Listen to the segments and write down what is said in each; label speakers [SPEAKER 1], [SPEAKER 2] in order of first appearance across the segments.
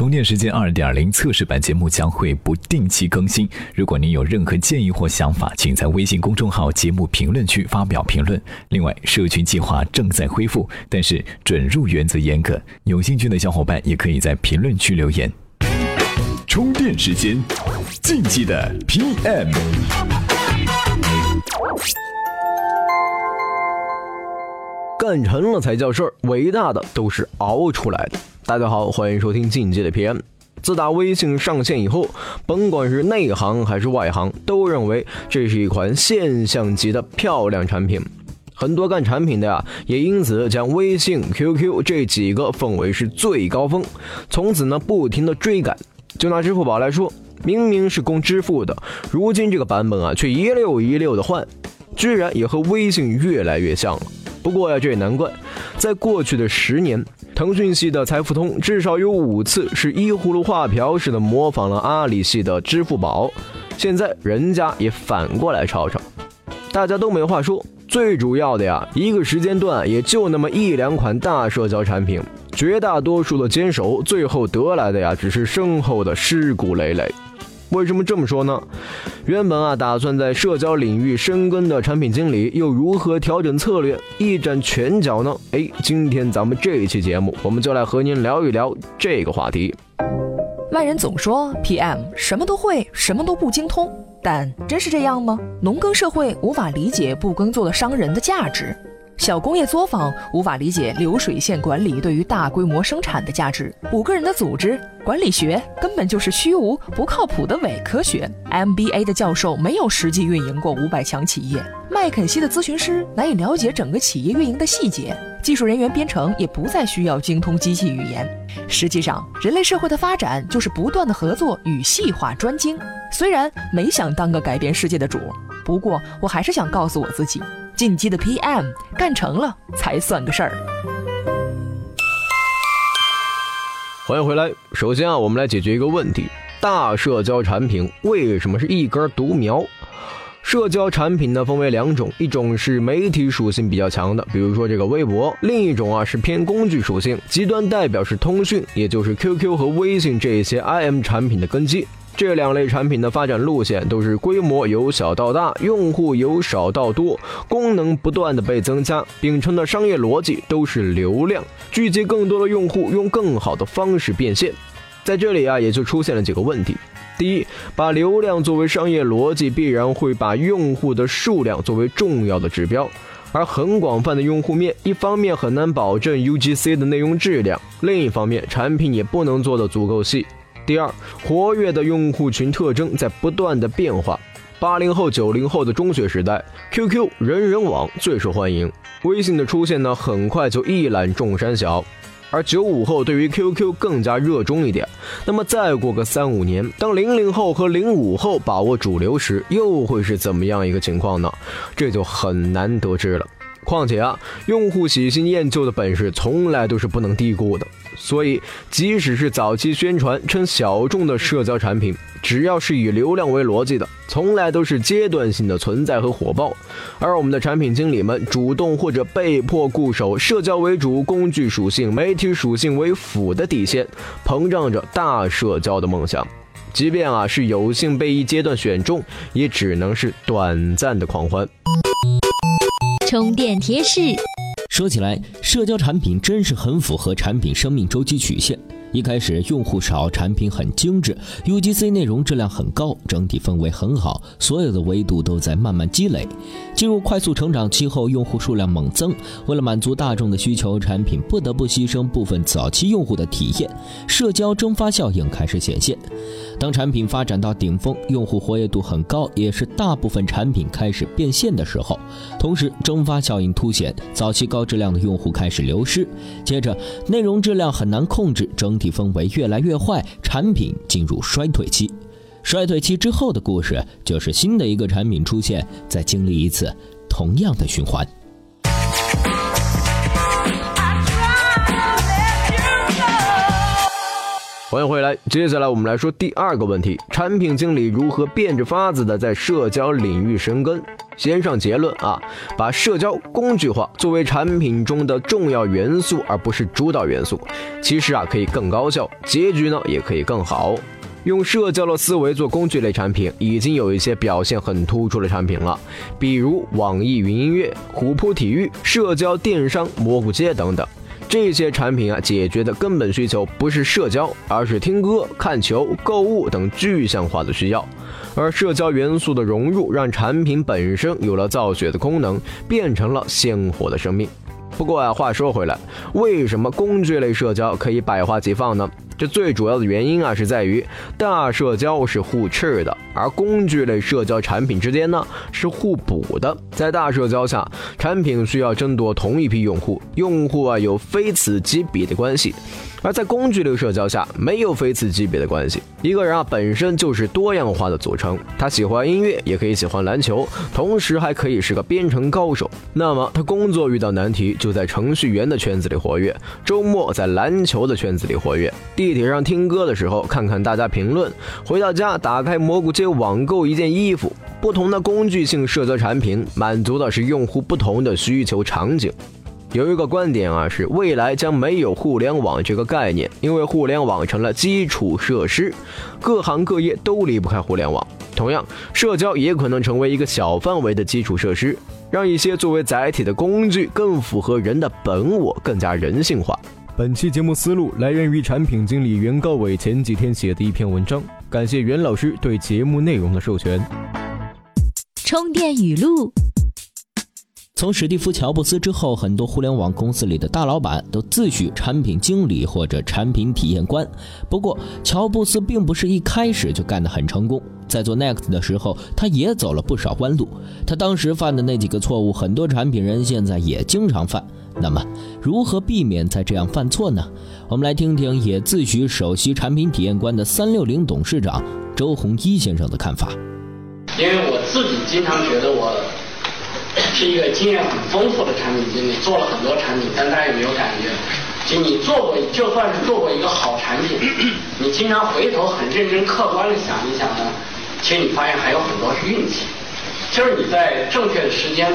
[SPEAKER 1] 充电时间二点零测试版节目将会不定期更新。如果您有任何建议或想法，请在微信公众号节目评论区发表评论。另外，社群计划正在恢复，但是准入原则严格，有兴趣的小伙伴也可以在评论区留言。充电时间，竞技的 PM。
[SPEAKER 2] 干成了才叫事儿，伟大的都是熬出来的。大家好，欢迎收听进阶的 PM。自打微信上线以后，甭管是内行还是外行，都认为这是一款现象级的漂亮产品。很多干产品的呀，也因此将微信、QQ 这几个奉为是最高峰，从此呢不停的追赶。就拿支付宝来说，明明是供支付的，如今这个版本啊，却一溜一溜的换，居然也和微信越来越像了。不过呀，这也难怪，在过去的十年，腾讯系的财付通至少有五次是依葫芦画瓢似的模仿了阿里系的支付宝。现在人家也反过来抄抄，大家都没话说。最主要的呀，一个时间段也就那么一两款大社交产品，绝大多数的坚守，最后得来的呀，只是身后的尸骨累累。为什么这么说呢？原本啊，打算在社交领域深耕的产品经理，又如何调整策略，一展拳脚呢？哎，今天咱们这一期节目，我们就来和您聊一聊这个话题。
[SPEAKER 3] 外人总说 PM 什么都会，什么都不精通，但真是这样吗？农耕社会无法理解不耕作的商人的价值。小工业作坊无法理解流水线管理对于大规模生产的价值。五个人的组织管理学根本就是虚无不靠谱的伪科学。MBA 的教授没有实际运营过五百强企业。麦肯锡的咨询师难以了解整个企业运营的细节。技术人员编程也不再需要精通机器语言。实际上，人类社会的发展就是不断的合作与细化专精。虽然没想当个改变世界的主，不过我还是想告诉我自己。进击的 PM 干成了才算个事儿。
[SPEAKER 2] 欢迎回来。首先啊，我们来解决一个问题：大社交产品为什么是一根独苗？社交产品呢分为两种，一种是媒体属性比较强的，比如说这个微博；另一种啊是偏工具属性，极端代表是通讯，也就是 QQ 和微信这些 IM 产品的根基。这两类产品的发展路线都是规模由小到大，用户由少到多，功能不断的被增加，秉承的商业逻辑都是流量，聚集更多的用户，用更好的方式变现。在这里啊，也就出现了几个问题：第一，把流量作为商业逻辑，必然会把用户的数量作为重要的指标，而很广泛的用户面，一方面很难保证 UGC 的内容质量，另一方面产品也不能做得足够细。第二，活跃的用户群特征在不断的变化。八零后、九零后的中学时代，QQ 人人网最受欢迎，微信的出现呢，很快就一览众山小。而九五后对于 QQ 更加热衷一点。那么再过个三五年，当零零后和零五后把握主流时，又会是怎么样一个情况呢？这就很难得知了。况且啊，用户喜新厌旧的本事从来都是不能低估的。所以，即使是早期宣传称小众的社交产品，只要是以流量为逻辑的，从来都是阶段性的存在和火爆。而我们的产品经理们主动或者被迫固守社交为主、工具属性、媒体属性为辅的底线，膨胀着大社交的梦想。即便啊是有幸被一阶段选中，也只能是短暂的狂欢。
[SPEAKER 4] 充电贴士。
[SPEAKER 5] 说起来，社交产品真是很符合产品生命周期曲线。一开始用户少，产品很精致，UGC 内容质量很高，整体氛围很好，所有的维度都在慢慢积累。进入快速成长期后，用户数量猛增，为了满足大众的需求，产品不得不牺牲部分早期用户的体验，社交蒸发效应开始显现。当产品发展到顶峰，用户活跃度很高，也是大部分产品开始变现的时候。同时，蒸发效应凸显，早期高质量的用户开始流失，接着内容质量很难控制，整。体氛围越来越坏，产品进入衰退期。衰退期之后的故事，就是新的一个产品出现，再经历一次同样的循环。
[SPEAKER 2] 欢迎回来，接下来我们来说第二个问题：产品经理如何变着法子的在社交领域生根？先上结论啊，把社交工具化作为产品中的重要元素，而不是主导元素，其实啊可以更高效，结局呢也可以更好。用社交的思维做工具类产品，已经有一些表现很突出的产品了，比如网易云音乐、虎扑体育、社交电商、蘑菇街等等。这些产品啊，解决的根本需求不是社交，而是听歌、看球、购物等具象化的需要。而社交元素的融入，让产品本身有了造血的功能，变成了鲜活的生命。不过啊，话说回来，为什么工具类社交可以百花齐放呢？这最主要的原因啊，是在于大社交是互斥的，而工具类社交产品之间呢是互补的。在大社交下，产品需要争夺同一批用户，用户啊有非此即彼的关系；而在工具类社交下，没有非此即彼的关系。一个人啊本身就是多样化的组成，他喜欢音乐，也可以喜欢篮球，同时还可以是个编程高手。那么他工作遇到难题，就在程序员的圈子里活跃；周末在篮球的圈子里活跃。地铁上听歌的时候，看看大家评论；回到家，打开蘑菇街网购一件衣服。不同的工具性社交产品，满足的是用户不同的需求场景。有一个观点啊，是未来将没有互联网这个概念，因为互联网成了基础设施，各行各业都离不开互联网。同样，社交也可能成为一个小范围的基础设施，让一些作为载体的工具更符合人的本我，更加人性化。
[SPEAKER 6] 本期节目思路来源于产品经理袁高伟前几天写的一篇文章，感谢袁老师对节目内容的授权。
[SPEAKER 4] 充电语录：
[SPEAKER 5] 从史蒂夫·乔布斯之后，很多互联网公司里的大老板都自诩产品经理或者产品体验官。不过，乔布斯并不是一开始就干得很成功，在做 Next 的时候，他也走了不少弯路。他当时犯的那几个错误，很多产品人现在也经常犯。那么，如何避免再这样犯错呢？我们来听听也自诩首席产品体验官的三六零董事长周鸿祎先生的看法。
[SPEAKER 7] 因为我自己经常觉得我是一个经验很丰富的产品经理，做了很多产品，但大家有没有感觉？就你做过，就算是做过一个好产品，你经常回头很认真客观的想一想呢，其实你发现还有很多是运气，就是你在正确的时间，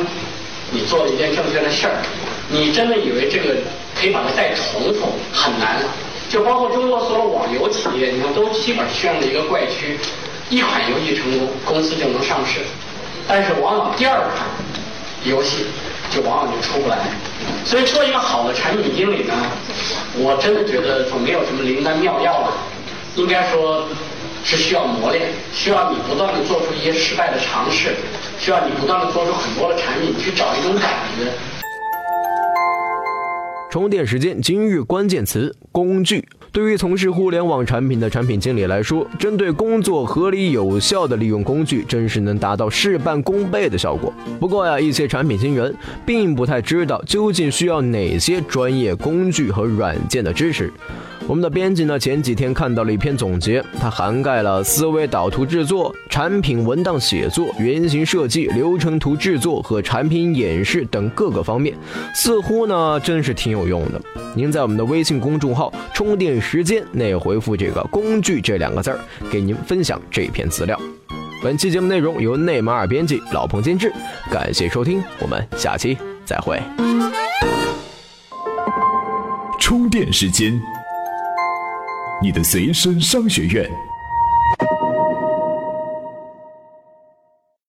[SPEAKER 7] 你做了一件正确的事儿。你真的以为这个可以把它再重复很难？就包括中国所有网游企业，你看都基本陷入了一个怪区：一款游戏成功，公司就能上市，但是往往第二款游戏就往往就出不来。所以做一个好的产品经理呢，我真的觉得总没有什么灵丹妙药了，应该说是需要磨练，需要你不断的做出一些失败的尝试，需要你不断的做出很多的产品，去找一种感觉。
[SPEAKER 2] 充电时间，今日关键词：工具。对于从事互联网产品的产品经理来说，针对工作合理有效的利用工具，真是能达到事半功倍的效果。不过呀，一些产品经人并不太知道究竟需要哪些专业工具和软件的支持。我们的编辑呢，前几天看到了一篇总结，它涵盖了思维导图制作、产品文档写作、原型设计、流程图制作和产品演示等各个方面，似乎呢真是挺有用的。您在我们的微信公众号“充电时间”内回复这个“工具”这两个字儿，给您分享这篇资料。本期节目内容由内马尔编辑，老彭监制，感谢收听，我们下期再会。
[SPEAKER 1] 充电时间。你的随身商学院。